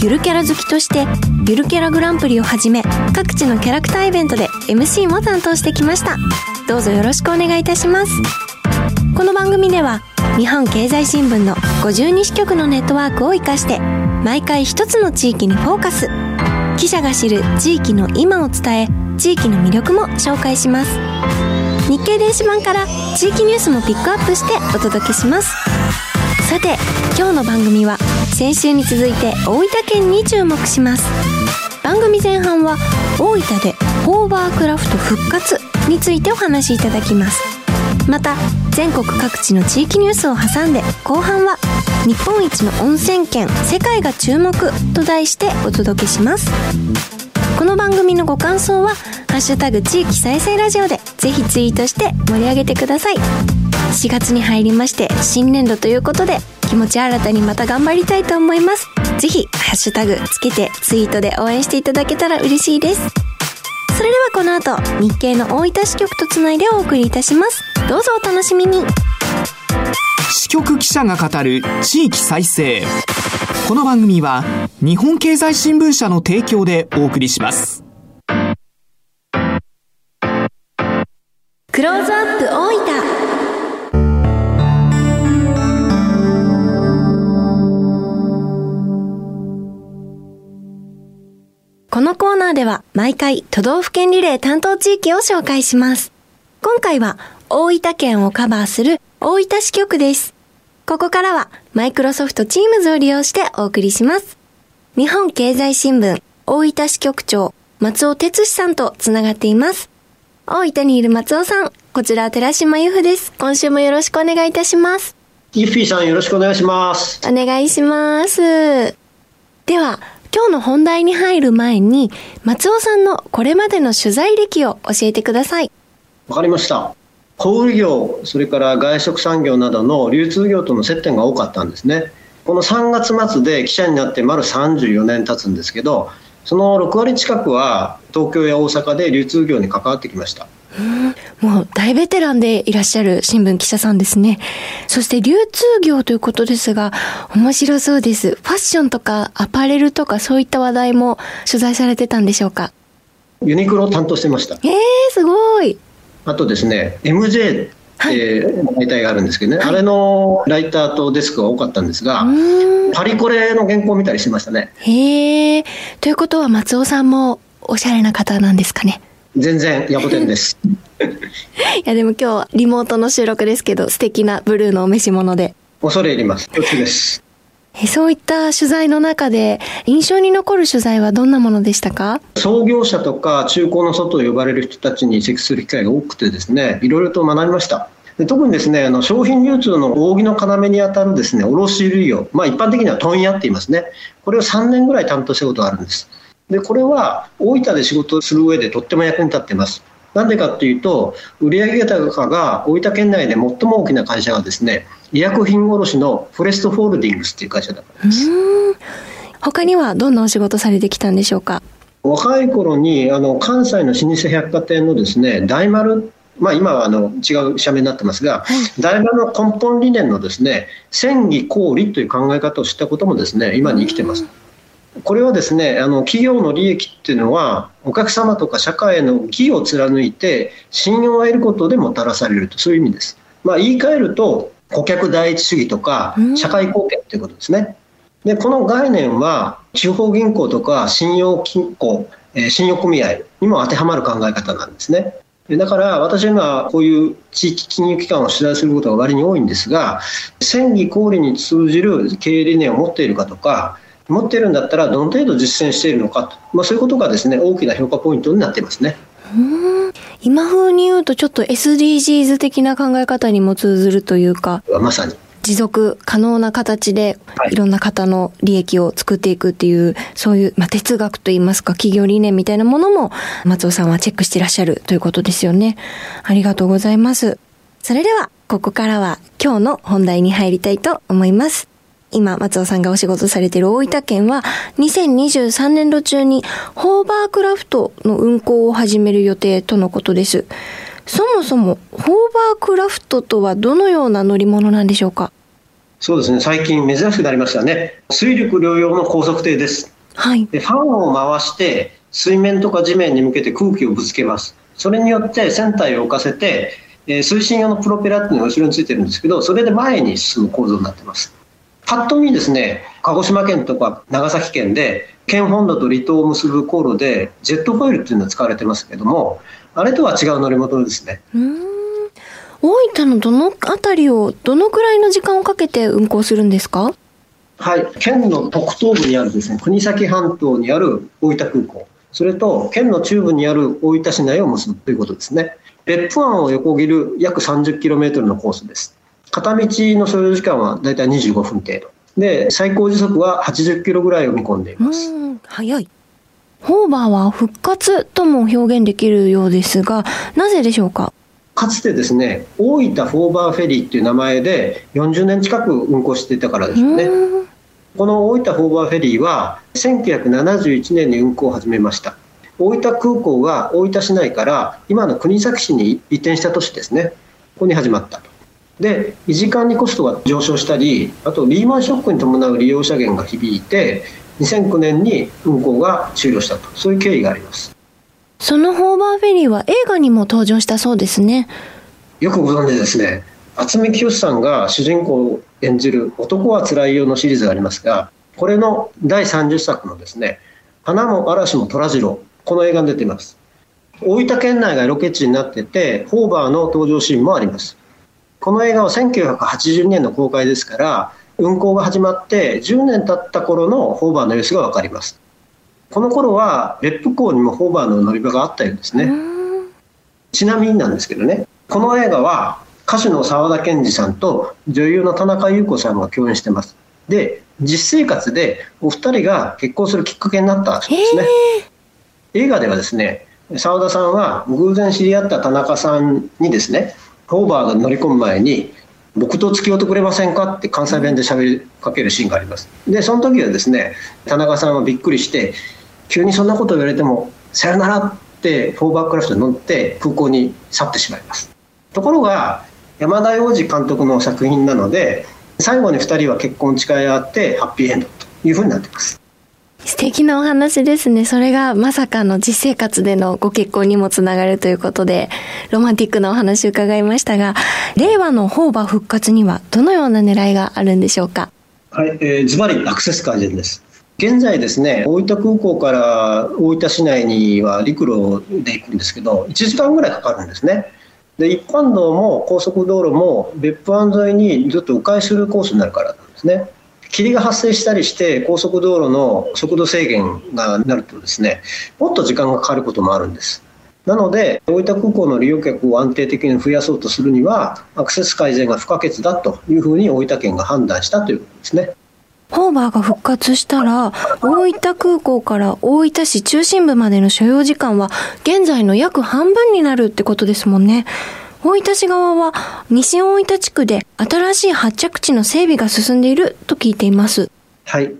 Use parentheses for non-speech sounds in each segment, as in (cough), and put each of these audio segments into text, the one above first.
ゆるキャラ好きとしてゆるキャラグランプリをはじめ各地のキャラクターイベントで MC も担当してきました。どうぞよろしくお願いいたします。この番組では日本経済新聞の52支局のネットワークを活かして毎回一つの地域にフォーカス。記者が知る地域の今を伝え地域の魅力も紹介します。日経電子版から地域ニュースもピックアップしてお届けします。さて今日の番組は先週に続いて大分県に注目します。番組前半は大分でホーバークラフト復活についてお話しいただきます。また全国各地の地域ニュースを挟んで後半は日本一の温泉県世界が注目と題してお届けします。この番組のご感想は「ハッシュタグ地域再生ラジオ」でぜひツイートして盛り上げてください。4月に入りまして新年度ということで気持ち新たにまた頑張りたいと思います。ぜひハッシュタグつけてツイートで応援していただけたら嬉しいです。それではこの後日経の大分支局とつないでお送りいたします。どうぞお楽しみに。支局記者が語る地域再生。この番組は日本経済新聞社の提供でお送りします。クローズアップ大分このコーナーでは毎回都道府県リレー担当地域を紹介します。今回は大分県をカバーする大分支局です。ここからはマイクロソフト Teams を利用してお送りします。日本経済新聞大分支局長松尾哲司さんとつながっています。大分にいる松尾さん、こちら寺島由布です。今週もよろしくお願いいたします。ユッフィーさんよろしくお願いします。お願いします。では、今日の本題に入る前に、松尾さんのこれまでの取材歴を教えてください。わかりました。小売業、それから外食産業などの流通業との接点が多かったんですね。この3月末で記者になって丸34年経つんですけど、その6割近くは東京や大阪で流通業に関わってきました。もう大ベテランでいらっしゃる新聞記者さんですね。そして流通業ということですが、面白そうです。ファッションとかアパレルとかそういった話題も取材されてたんでしょうか？ユニクロを担当してました。えー、すごい。あとですね、MJ って媒体があるんですけどね、あれのライターとデスクが多かったんですが、パリコレの原稿を見たりしてましたね。へえ。ということは松尾さんもおしゃれな方なんですかね？全然ヤコテンです。(laughs) いやでも今日リモートの収録ですけど素敵なブルーのお召し物で。恐れ入ります。恐縮です。えそういった取材の中で印象に残る取材はどんなものでしたか？創業者とか中古の外と呼ばれる人たちに接する機会が多くてですね、いろいろと学びました。で特にですね、あの商品流通の扇の要にあたるですね、卸売業、まあ一般的には問屋って言いますね。これを3年ぐらい担当したことがあるんです。で、これは大分で仕事をする上でとっても役に立っています。なんでかっていうと、売上高が大分県内で最も大きな会社がですね、医薬品卸のフォレストホールディングスっていう会社だからです。他にはどんなお仕事されてきたんでしょうか？若い頃にあの関西の老舗百貨店のですね大丸まあ、今はあの違う社名になってますが、大丸の根本理念のですね戦技公理という考え方を知ったこともですね今に生きてます。これはですねあの企業の利益っていうのはお客様とか社会への義を貫いて信用を得ることでもたらされるとそういう意味です。まあ、言い換えると顧客第一主義とか社会貢献ということですね。でこの概念は地方銀行とか信用金庫、えー信用組合にも当てはまる考え方なんですね。でだから私は今こういう地域金融機関を取材することが割に多いんですが戦技公理に通じる経営理念を持っているかとか持っているんだったらどの程度実践しているのかと、まあ、そういうことがですね大きな評価ポイントになっていますね。今風に言うとちょっと SDGs 的な考え方にも通ずるというかまさに持持続可能な形で、いろんな方の利益を作っていくっていう、そういう、まあ、哲学といいますか、企業理念みたいなものも、松尾さんはチェックしていらっしゃるということですよね。ありがとうございます。それでは、ここからは今日の本題に入りたいと思います。今、松尾さんがお仕事されている大分県は、2023年度中にホーバークラフトの運行を始める予定とのことです。そもそも、ホーバークラフトとはどのような乗り物なんでしょうか？そうですね、最近珍しくなりましたね。水陸両用の高速艇です。はい。で、ファンを回して、水面とか地面に向けて空気をぶつけます。それによって船体を浮かせて、えー、推進用のプロペラっていうのが後ろについてるんですけど、それで前に進む構造になってます。パッと見ですね、鹿児島県とか長崎県で、県本土と離島を結ぶ航路で、ジェットフォイルっていうのは使われてますけども、あれとは違う乗り物ですね。大分のどの辺りを、どのくらいの時間をかけて運行するんですか？はい、県の北東部にあるですね、国東半島にある大分空港、それと県の中部にある大分市内を結ぶということですね。別府湾を横切る約 30km のコースです。片道の所要時間はだいたい25分程度。で、最高時速は80キロぐらいを見込んでいます。早い。ホーバーは復活とも表現できるようですが、なぜでしょうか？かつてですね、大分フォーバーフェリーっていう名前で40年近く運行していたからですよね。この大分フォーバーフェリーは1971年に運行を始めました。大分空港が大分市内から今の国東市に移転した年ですね。ここに始まったと。で維持管理コストが上昇したりあとリーマンショックに伴う利用者減が響いて2009年に運行が終了したと。そういう経緯があります。そのホーバーフェリーは映画にも登場したそうですね。よくご存知ですね。渥美清さんが主人公を演じる「男はつらいよ」のシリーズがありますがこれの第30作のですね「花も嵐も虎次郎」この映画に出ています。大分県内がロケ地になっててホーバーの登場シーンもありますこの映画は1982年の公開ですから運行が始まって10年経った頃のホーバーの様子が分かります。この頃は別府港にもホーバーの乗り場があったようですね。ちなみになんですけどねこの映画は歌手の沢田研二さんと女優の田中裕子さんが共演してます。で実生活でお二人が結婚するきっかけになったそうですね。映画ではですね沢田さんは偶然知り合った田中さんにですねホーバーが乗り込む前に僕と付き合ってくれませんか？って関西弁で喋りかけるシーンがあります。でその時はですね田中さんはびっくりして急にそんなこと言われてもさよならってホーバークラフトに乗って空港に去ってしまいます。ところが山田洋次監督の作品なので最後に2人は結婚誓い合ってハッピーエンドというふうになってます。素敵なお話ですね。それがまさかの実生活でのご結婚にもつながるということで、ロマンティックなお話を伺いましたが、令和のホーバー復活にはどのような狙いがあるんでしょうか？はい、えー、ズバリアクセス改善です。現在ですね、大分空港から大分市内には陸路で行くんですけど、1時間ぐらいかかるんですね。で、一般道も高速道路も別府湾沿いにずっと迂回するコースになるからなんですね。霧が発生したりして高速道路の速度制限がなるとですねもっと時間がかかることもあるんですなので大分空港の利用客を安定的に増やそうとするにはアクセス改善が不可欠だというふうに大分県が判断したということですねホーバーが復活したら、大分空港から大分市中心部までの所要時間は、現在の約半分になるってことですもんね。大分市側は西大分地区で新しい発着地の整備が進んでいると聞いています。はい。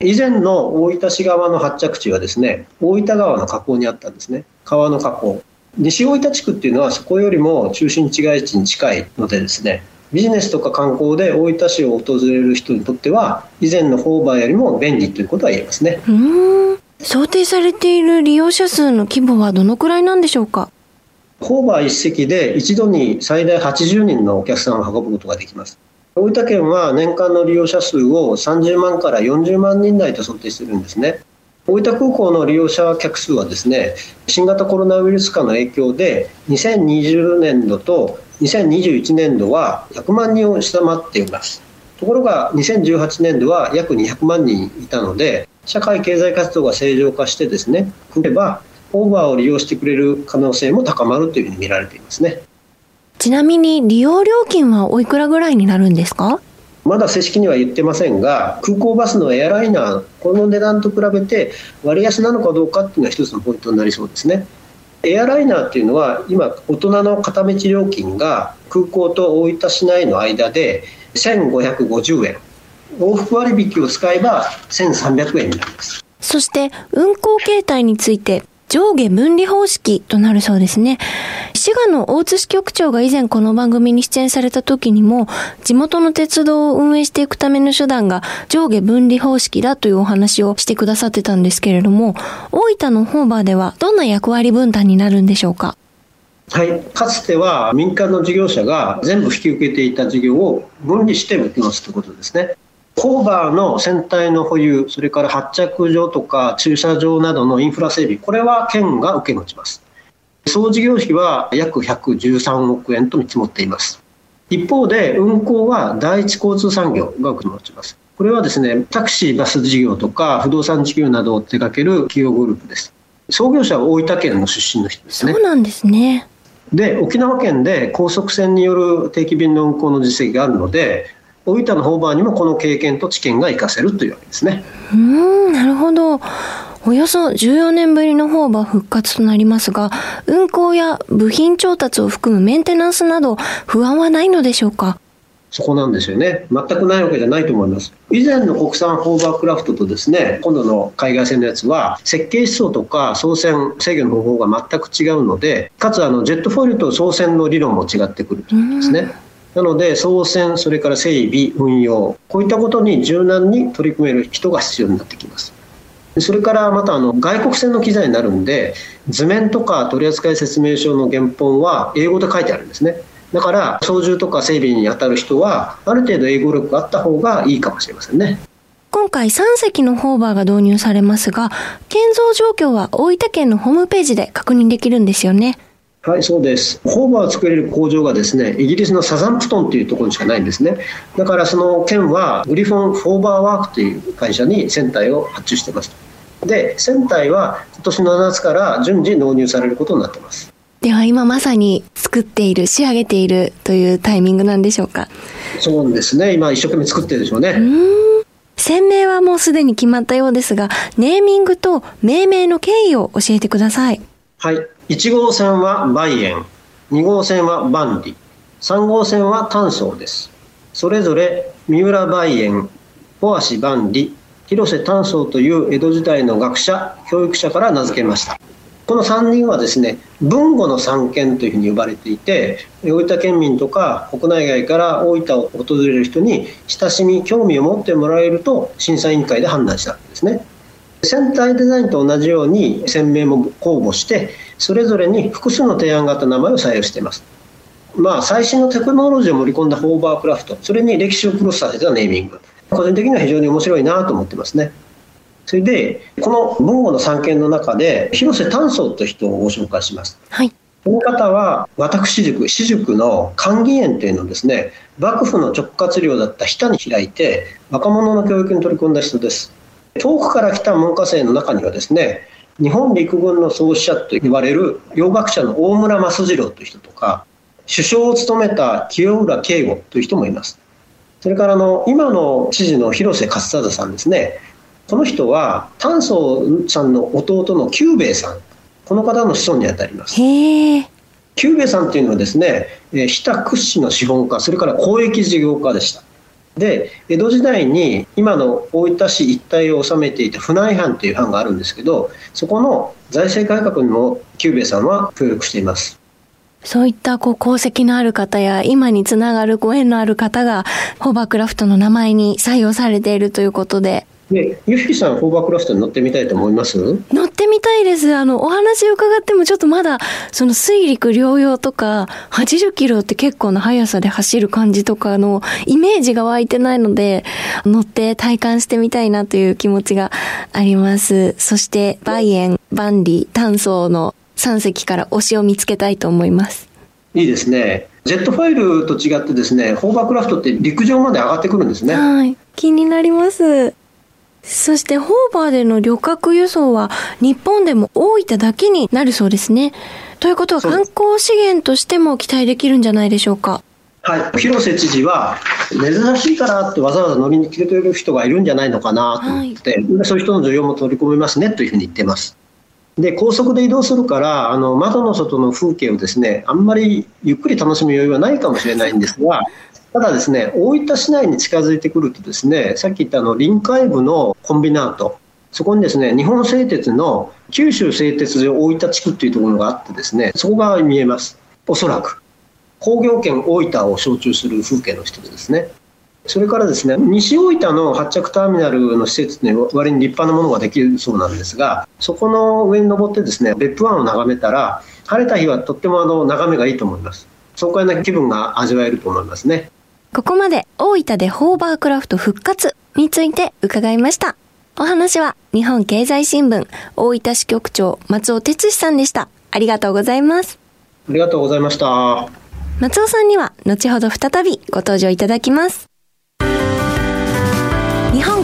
以前の大分市側の発着地はですね、大分川の河口にあったんですね。川の河口。西大分地区っていうのはそこよりも中心地街地に近いのでですね、ビジネスとか観光で大分市を訪れる人にとっては以前のホーバーよりも便利ということは言えますね。うん。想定されている利用者数の規模はどのくらいなんでしょうか？ホーバー一席で一度に最大80人のお客さんを運ぶことができます。大分県は年間の利用者数を30万から40万人台と想定しているんですね。大分空港の利用者客数はですね、新型コロナウイルス化の影響で2020年度と2021年度は100万人を下回っています。ところが2018年度は約200万人いたので、社会経済活動が正常化してですね、来ればオーバーを利用してくれる可能性も高まるというふうに見られていますね。ちなみに利用料金はおいくらぐらいになるんですか？まだ正式には言ってませんが空港バスのエアライナーこの値段と比べて割安なのかどうかっていうのは一つのポイントになりそうですね。エアライナーっていうのは今大人の片道料金が空港と大分市内の間で1550円往復割引を使えば1300円になりますそして運行形態について上下分離方式となるそうですね。滋賀の大津支局長が以前この番組に出演された時にも、地元の鉄道を運営していくための手段が上下分離方式だというお話をしてくださってたんですけれども、大分のホーバーではどんな役割分担になるんでしょうか？はい、かつては民間の事業者が全部引き受けていた事業を分離して受け持つということですね。ホーバーの船体の保有、それから発着場とか駐車場などのインフラ整備、これは県が受け持ちます。総事業費は約113億円と見積もっています。一方で運行は第一交通産業が受け持ちます。これはですね、タクシー、バス事業とか不動産事業などを手掛ける企業グループです。創業者は大分県の出身の人ですね。そうなんですね。で、沖縄県で高速船による定期便の運行の実績があるので、大分のホーバーにもこの経験と知見が活かせるというわけですね。うん、なるほど。およそ14年ぶりのホーバー復活となりますが、運行や部品調達を含むメンテナンスなど不安はないのでしょうか？そこなんですよね。全くないわけじゃないと思います。以前の国産ホーバークラフトとですね、今度の海外製のやつは、設計思想とか操船制御の方法が全く違うので、かつあのジェットフォイルと操船の理論も違ってくるということですね。なので、操船、それから整備、運用、こういったことに柔軟に取り組める人が必要になってきます。それからまたあの外国船の機材になるんで、図面とか取扱説明書の原本は英語で書いてあるんですね。だから操縦とか整備に当たる人はある程度英語力があった方がいいかもしれませんね。今回3隻のホーバーが導入されますが、建造状況は大分県のホームページで確認できるんですよね。はい、そうです。ホーバーを作れる工場がですね、イギリスのサザンプトンというところにしかないんですね。だからその県はグリフォン・フォーバーワークという会社に船体を発注してます。で、船体は今年の夏から順次納入されることになってます。では今まさに作っている、仕上げているというタイミングなんでしょうか？そうですね。今一生懸命作ってるでしょうね。う船名はもうすでに決まったようですが、ネーミングと命名の経緯を教えてください。はい。1号線は梅園、2号線は万里、3号線は丹宗です。それぞれ三浦梅園、小橋万里、広瀬丹宗という江戸時代の学者、教育者から名付けました。この3人はですね、文語の三県というふうに呼ばれていて、大分県民とか国内外から大分を訪れる人に親しみ、興味を持ってもらえると審査委員会で判断したんですね。船体デザインと同じように船名も公募してそれぞれに複数の提案があった名前を採用しています。まあ、最新のテクノロジーを盛り込んだホーバークラフト、それに歴史をクロスさせたネーミング。個人的には非常に面白いなと思ってますね。それで、この文語の三件の中で、広瀬丹宗という人をご紹介します。はい。この方は、私塾、私塾の寛義園というのをですね、幕府の直轄領だった日田に開いて、若者の教育に取り組んだ人です。遠くから来た文科生の中にはですね、日本陸軍の創始者と言われる洋学者の大村益次郎という人とか、首相を務めた清浦慶吾という人もいます。それからあの今の知事の広瀬勝貞さんですね。この人は丹宗さんの弟の久兵衛さん、この方の子孫にあたります。久兵衛さんというのはですね、日田屈指の資本家、それから交易事業家でした。で江戸時代に今の大分市一帯を治めていた船井藩という藩があるんですけどそこの財政改革にも久兵衛さんは協力しています。そういったこう功績のある方や今につながるご縁のある方がホーバークラフトの名前に採用されているということでで、ゆひきさん、ホーバークラフトに乗ってみたいと思います？乗ってみたいです。あの、お話伺ってもちょっとまだ、その水陸両用とか、80キロって結構な速さで走る感じとかのイメージが湧いてないので、乗って体感してみたいなという気持ちがあります。そして、バイエン、バンリ、炭素の3隻から推しを見つけたいと思います。いいですね。ジェットファイルと違ってですね、ホーバークラフトって陸上まで上がってくるんですね。はい。気になります。そしてホーバーでの旅客輸送は日本でも大分だけになるそうですね。ということは観光資源としても期待できるんじゃないでしょうか？はい、広瀬知事は、珍しいからってわざわざ乗りに来てくれる人がいるんじゃないのかなと思って、はい、そういう人の需要も取り込めますねというふうに言ってます。で高速で移動するからあの窓の外の風景をですねあんまりゆっくり楽しむ余裕はないかもしれないんですが (laughs) ただですね大分市内に近づいてくるとですねさっき言ったあの臨海部のコンビナートそこにですね日本製鉄の九州製鉄所大分地区っていうところがあってですねそこが見えますおそらく工業圏大分を象徴する風景の一つですね。それからですね、西大分の発着ターミナルの施設に割に立派なものができるそうなんですが、そこの上に登ってですね、別府湾を眺めたら、晴れた日はとってもあの眺めがいいと思います。爽快な気分が味わえると思いますね。ここまで大分でホーバークラフト復活について伺いました。お話は日本経済新聞大分支局長松尾哲司さんでした。ありがとうございます。ありがとうございました。松尾さんには後ほど再びご登場いただきます。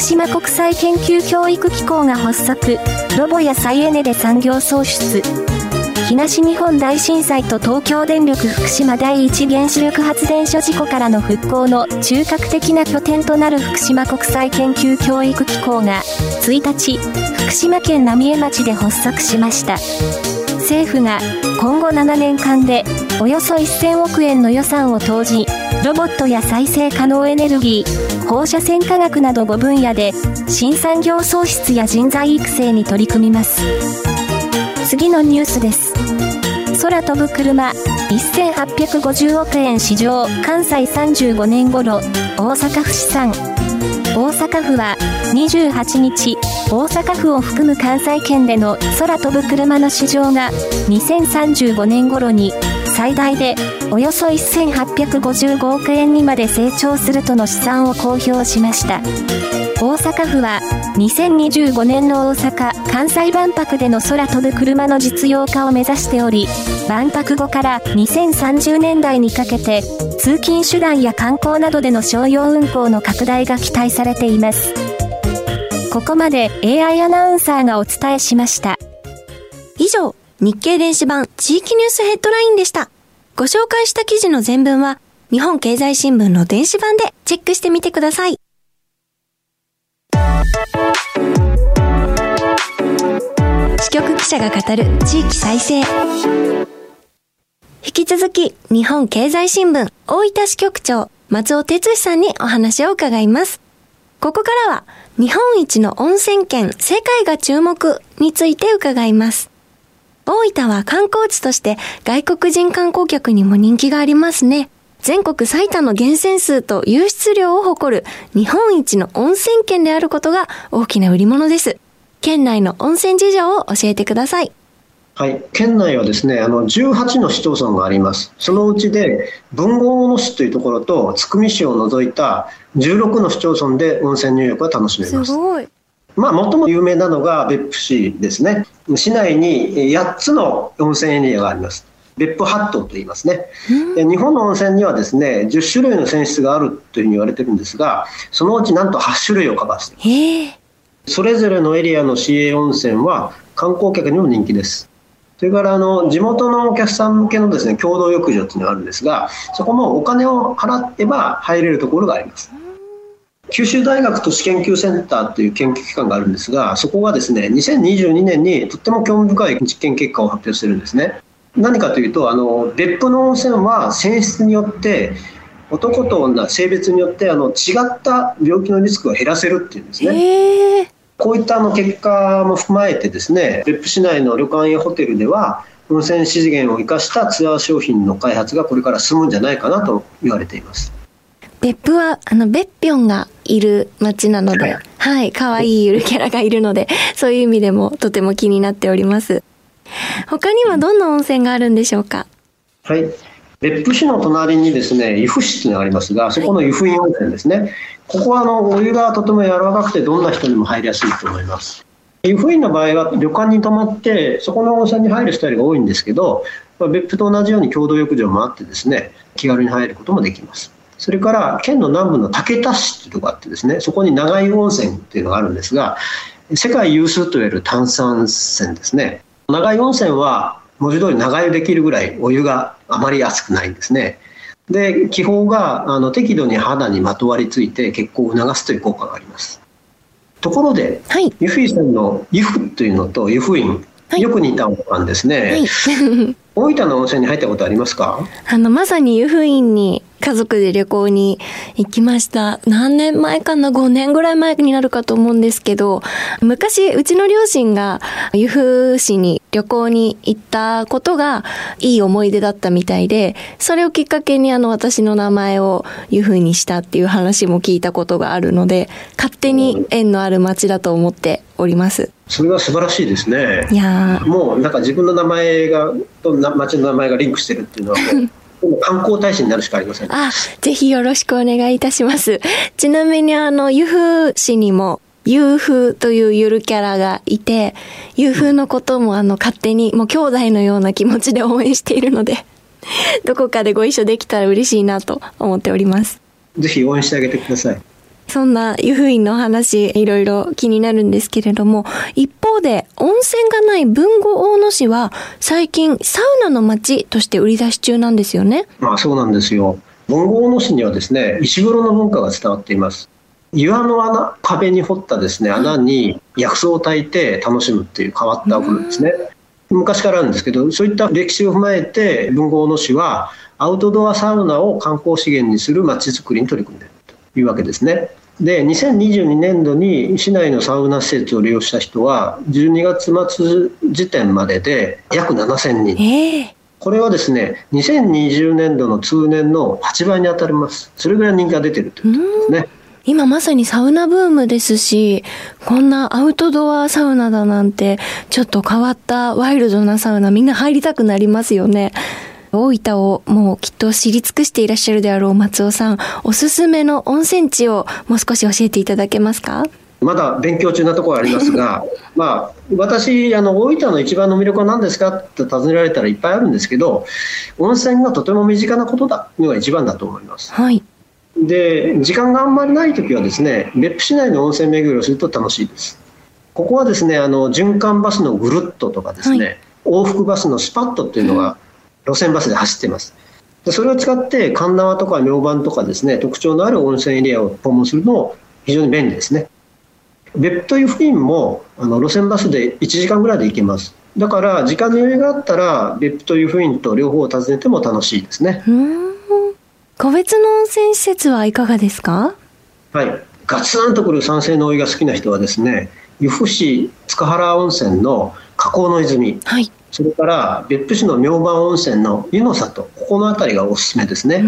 島国際研究教育機構が発足、ロボや再エネで産業創出。東日本大震災と東京電力福島第一原子力発電所事故からの復興の中核的な拠点となる福島国際研究教育機構が1日、福島県浪江町で発足しました。政府が今後7年間でおよそ1000億円の予算を投じ、ロボットや再生可能エネルギー、放射線科学など5分野で新産業創出や人材育成に取り組みます。次のニュースです。空飛ぶ車1850億円市場関西35年頃大阪府資産大阪府は28日大阪府を含む関西圏での空飛ぶ車の市場が2035年頃に最大でおよそ1855億円にまで成長するとの試算を公表しました。大阪府は2025年の大阪・関西万博での空飛ぶ車の実用化を目指しており万博後から2030年代にかけて通勤手段や観光などでの商用運行の拡大が期待されています。ここまで AI アナウンサーがお伝えしました。以上日経電子版地域ニュースヘッドラインでした。ご紹介した記事の全文は日本経済新聞の電子版でチェックしてみてください。支局記者が語る地域再生。引き続き日本経済新聞大分支局長松尾哲司さんにお話を伺います。ここからは日本一の温泉県世界が注目について伺います。大分は観光地として外国人観光客にも人気がありますね。全国最多の源泉数と湧出量を誇る日本一の温泉県であることが大きな売り物です。県内の温泉事情を教えてください。はい、県内はですね、あの18の市町村があります。そのうちで豊後大野市というところと津久見市を除いた16の市町村で温泉入浴が楽しめます。すごい。まあ、最も有名なのが別府市ですね。市内に8つの温泉エリアがあります。別府八島と言いますね、で日本の温泉にはですね10種類の泉質があるというふうに言われてるんですがそのうちなんと8種類をカバーしていますそれぞれのエリアの市営温泉は観光客にも人気です。それからあの地元のお客さん向けのですね共同浴場っていうのがあるんですがそこもお金を払えば入れるところがあります九州大学都市研究センターという研究機関があるんですが、そこがですね、2022年にとっても興味深い実験結果を発表してるんですね。何かというと、あの別府の温泉は泉質によって、男と女、性別によってあの違った病気のリスクを減らせるっていうんですね。こういったあの結果も踏まえてですね、別府市内の旅館やホテルでは、温泉資源を生かしたツアー商品の開発がこれから進むんじゃないかなと言われています。別府は、あの、別ぴょんがいる街なので、はい、可愛いゆるキャラがいるので、(laughs) そういう意味でもとても気になっております。他にはどんな温泉があるんでしょうか？はい。別府市の隣にですね、由布市というのがありますが、そこの由布院温泉ですね。ここはあのお湯がとても柔らかくてどんな人にも入りやすいと思います湯布院の場合は旅館に泊まってそこの温泉に入るスタイルが多いんですけど別府と同じように共同浴場もあってですね気軽に入ることもできますそれから県の南部の竹田市というところがあってですねそこに長井温泉っていうのがあるんですが世界有数といわれる炭酸泉ですね。長井温泉は文字通り長湯できるぐらいお湯があまり熱くないんですね。で気泡があの適度に肌にまとわりついて血行を促すという効果があります。ところで、はい、湯布院の湯布というのと湯布院、はい、よく似たものなんですね、はい、(laughs) (laughs) 大分の温泉に入ったことありますか？あのまさに湯布院に家族で旅行に行きました。何年前かな ?5 年ぐらい前になるかと思うんですけど、昔、うちの両親が由布市に旅行に行ったことがいい思い出だったみたいで、それをきっかけにあの私の名前を由布にしたっていう話も聞いたことがあるので、勝手に縁のある街だと思っております。それは素晴らしいですね。いやもうなんか自分の名前が、と街の名前がリンクしてるっていうのは観光大使になるしかありません。あ、ぜひよろしくお願いいたします。ちなみにあの、由布市にも、ユーフというゆるキャラがいて、ユーフのこともあの、勝手に、もう兄弟のような気持ちで応援しているので、(laughs) どこかでご一緒できたら嬉しいなと思っております。ぜひ応援してあげてください。そんな湯布院の話、いろいろ気になるんですけれども、一方で温泉がない豊後大野市は最近サウナの街として売り出し中なんですよね。まあそうなんですよ。豊後大野市にはですね、石風呂の文化が伝わっています。岩の穴、壁に掘ったですね、穴に薬草を炊いて楽しむっていう変わったお風呂ですね。昔からあるんですけど、そういった歴史を踏まえて、豊後大野市はアウトドアサウナを観光資源にする街づくりに取り組んでいるというわけですね。で2022年度に市内のサウナ施設を利用した人は12月末時点までで約7000人、えー、これはですね2020年度の通年の8倍に当たります。それぐらい人気が出てるということですね。今まさにサウナブームですし、こんなアウトドアサウナだなんて、ちょっと変わったワイルドなサウナみんな入りたくなりますよね。大分をもうきっと知り尽くしていらっしゃるであろう松尾さん、おすすめの温泉地をもう少し教えていただけますか？まだ勉強中なところありますが、(laughs) まあ、私、あの大分の一番の魅力は何ですかって尋ねられたらいっぱいあるんですけど、温泉がとても身近なことだのが一番だと思います。はい、で、時間があんまりないときはですね、別府市内の温泉巡りをすると楽しいです。ここはですね、あの循環バスのぐるっととかですね、はい、往復バスのスパットっていうのが、路線バスで走っています。でそれを使って神縄とか明晩とかですね特徴のある温泉エリアを訪問するのも非常に便利ですね。別府という付近もあの路線バスで1時間ぐらいで行けます。だから時間の余裕があったら別府という付近と両方を訪ねても楽しいですね。個別の温泉施設はいかがですか？はい。ガツンとくる酸性のお湯が好きな人はですね、由布市塚原温泉の河口の泉、はい、それから別府市の明晩温泉の湯の里ここの辺りがおすすめですね。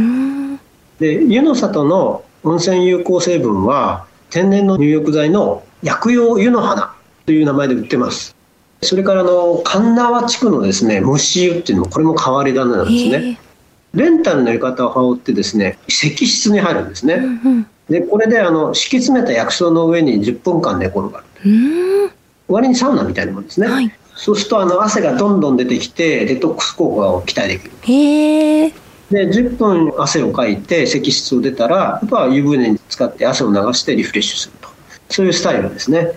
で湯の里の温泉有効成分は天然の入浴剤の薬用湯の花という名前で売ってます。それからあの神縄地区のですね蒸し湯っていうのもこれも変わり種なんですね。レンタルの浴衣を羽織ってですね石室に入るんですね、うんうん、でこれであの敷き詰めた薬草の上に10分間寝転がる。割にサウナみたいなもんですね、はいそうするとあの汗がどんどん出てきてデトックス効果を期待できる。へで10分汗をかいて石質を出たらあとは湯船に使って汗を流してリフレッシュすると。そういうスタイルですね。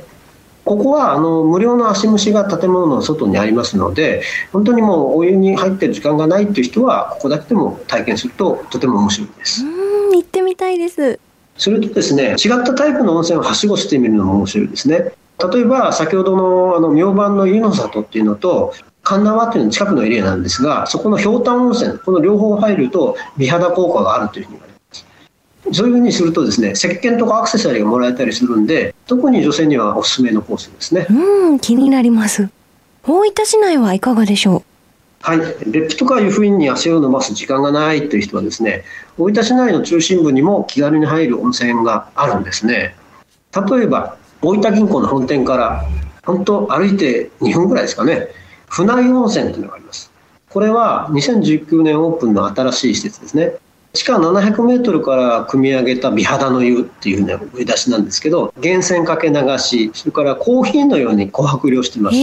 ここはあの無料の足蒸しが建物の外にありますので本当にもうお湯に入ってる時間がないっていう人はここだけでも体験するととても面白いです。うん行ってみたいです。それとですね違ったタイプの温泉をはしごしてみるのも面白いですね例えば先ほどのあの明晩の湯の里っていうのと神縄っていうの近くのエリアなんですがそこのひょうたん温泉この両方入ると美肌効果があるというふうに言われます。そういうふうにするとですね石鹸とかアクセサリーがもらえたりするんで特に女性にはおすすめのコースですね。うん気になります。大分市内はいかがでしょう？はい、別府とか湯布院に足を伸ばす時間がないという人はですね大分市内の中心部にも気軽に入る温泉があるんですね。例えば大分銀行の本店から本当歩いて2分ぐらいですかね。船井温泉というのがあります。これは2019年オープンの新しい施設ですね。地下700メートルから組み上げた美肌の湯っていうね、上出しなんですけど、源泉かけ流し、それからコーヒーのように琥珀量してます。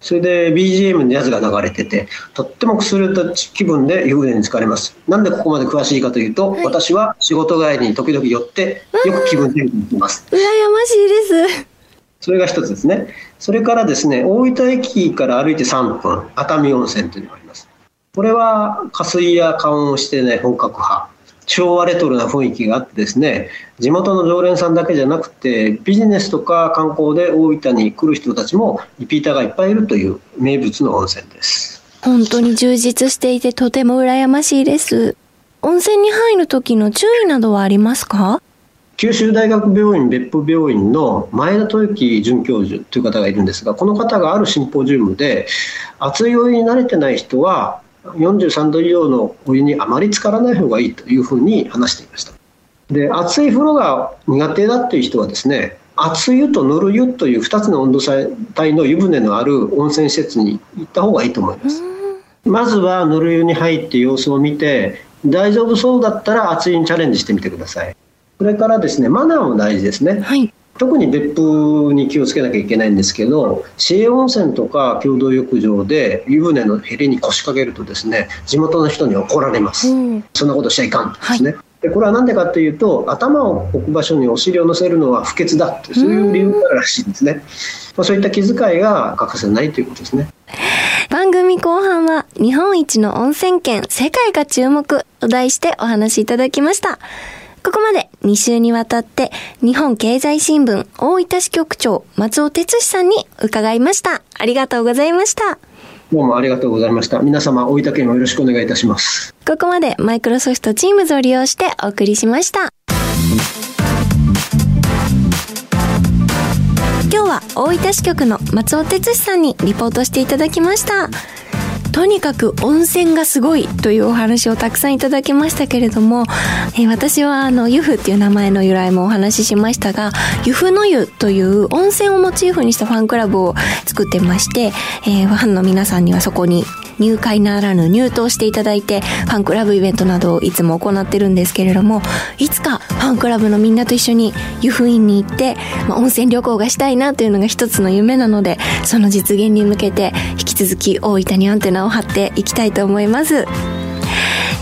それで BGM のやつが流れてて、とってもくすれた気分で湯船に浸かれます。なんでここまで詳しいかというと、はい、私は仕事帰りに時々寄って、よく気分転換に行きます。羨ましいです。それが一つですね。それからですね、大分駅から歩いて3分、熱海温泉というのがあります。これは加水や加温をしてね、本格派。昭和レトロな雰囲気があってですね、地元の常連さんだけじゃなくて、ビジネスとか観光で大分に来る人たちもリピーターがいっぱいいるという名物の温泉です。本当に充実していてとても羨ましいです。温泉に入る時の注意などはありますか？九州大学病院別府病院の前田豊樹准教授という方がいるんですがこの方があるシンポジウムで熱いお湯に慣れてない人は43度以上のお湯にあまり浸からない方がいいというふうに話していました。で熱い風呂が苦手だっていう人はですね熱湯とぬる湯という2つの温度帯の湯船のある温泉施設に行った方がいいと思います。まずはぬる湯に入って様子を見て大丈夫そうだったら熱湯にチャレンジしてみてください。それからですねマナーも大事ですね、はい、特に別府に気をつけなきゃいけないんですけど市営温泉とか共同浴場で湯船のへりに腰掛けるとですね地元の人に怒られます、うん、そんなことしちゃいかんですね、はい。でこれは何でかというと頭を置く場所にお尻を乗せるのは不潔だとそういう理由があるらしいんですね、まあ、そういった気遣いが欠かせないということですね。番組後半は日本一の温泉県世界が注目と題してお話しいただきましたここまで2週にわたって日本経済新聞大分支局長松尾哲司さんに伺いました。ありがとうございました。どうもありがとうございました。皆様、大分県もよろしくお願いいたします。ここまでマイクロソフトチームズを利用してお送りしました。今日は大分支局の松尾哲司さんにリポートしていただきました。とにかく温泉がすごいというお話をたくさんいただきましたけれども、えー、私はあの、湯布っていう名前の由来もお話ししましたが、湯布の湯という温泉をモチーフにしたファンクラブを作ってまして、えー、ファンの皆さんにはそこに入会ならぬ入党していただいて、ファンクラブイベントなどをいつも行ってるんですけれども、いつかファンクラブのみんなと一緒に湯布院に行って、まあ、温泉旅行がしたいなというのが一つの夢なので、その実現に向けて、引き続き大分にアンテナを張っていきたいと思います。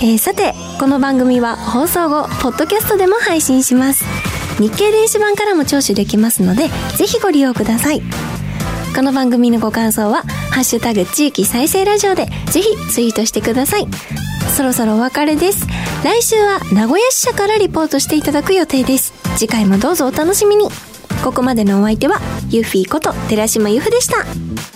えー、さて、この番組は放送後、ポッドキャストでも配信します。日経電子版からも聴取できますので、ぜひご利用ください。この番組のご感想は、ハッシュタグ地域再生ラジオでぜひツイートしてください。そろそろお別れです。来週は名古屋支社からリポートしていただく予定です。次回もどうぞお楽しみに。ここまでのお相手は、ユーフィーこと寺島由布でした。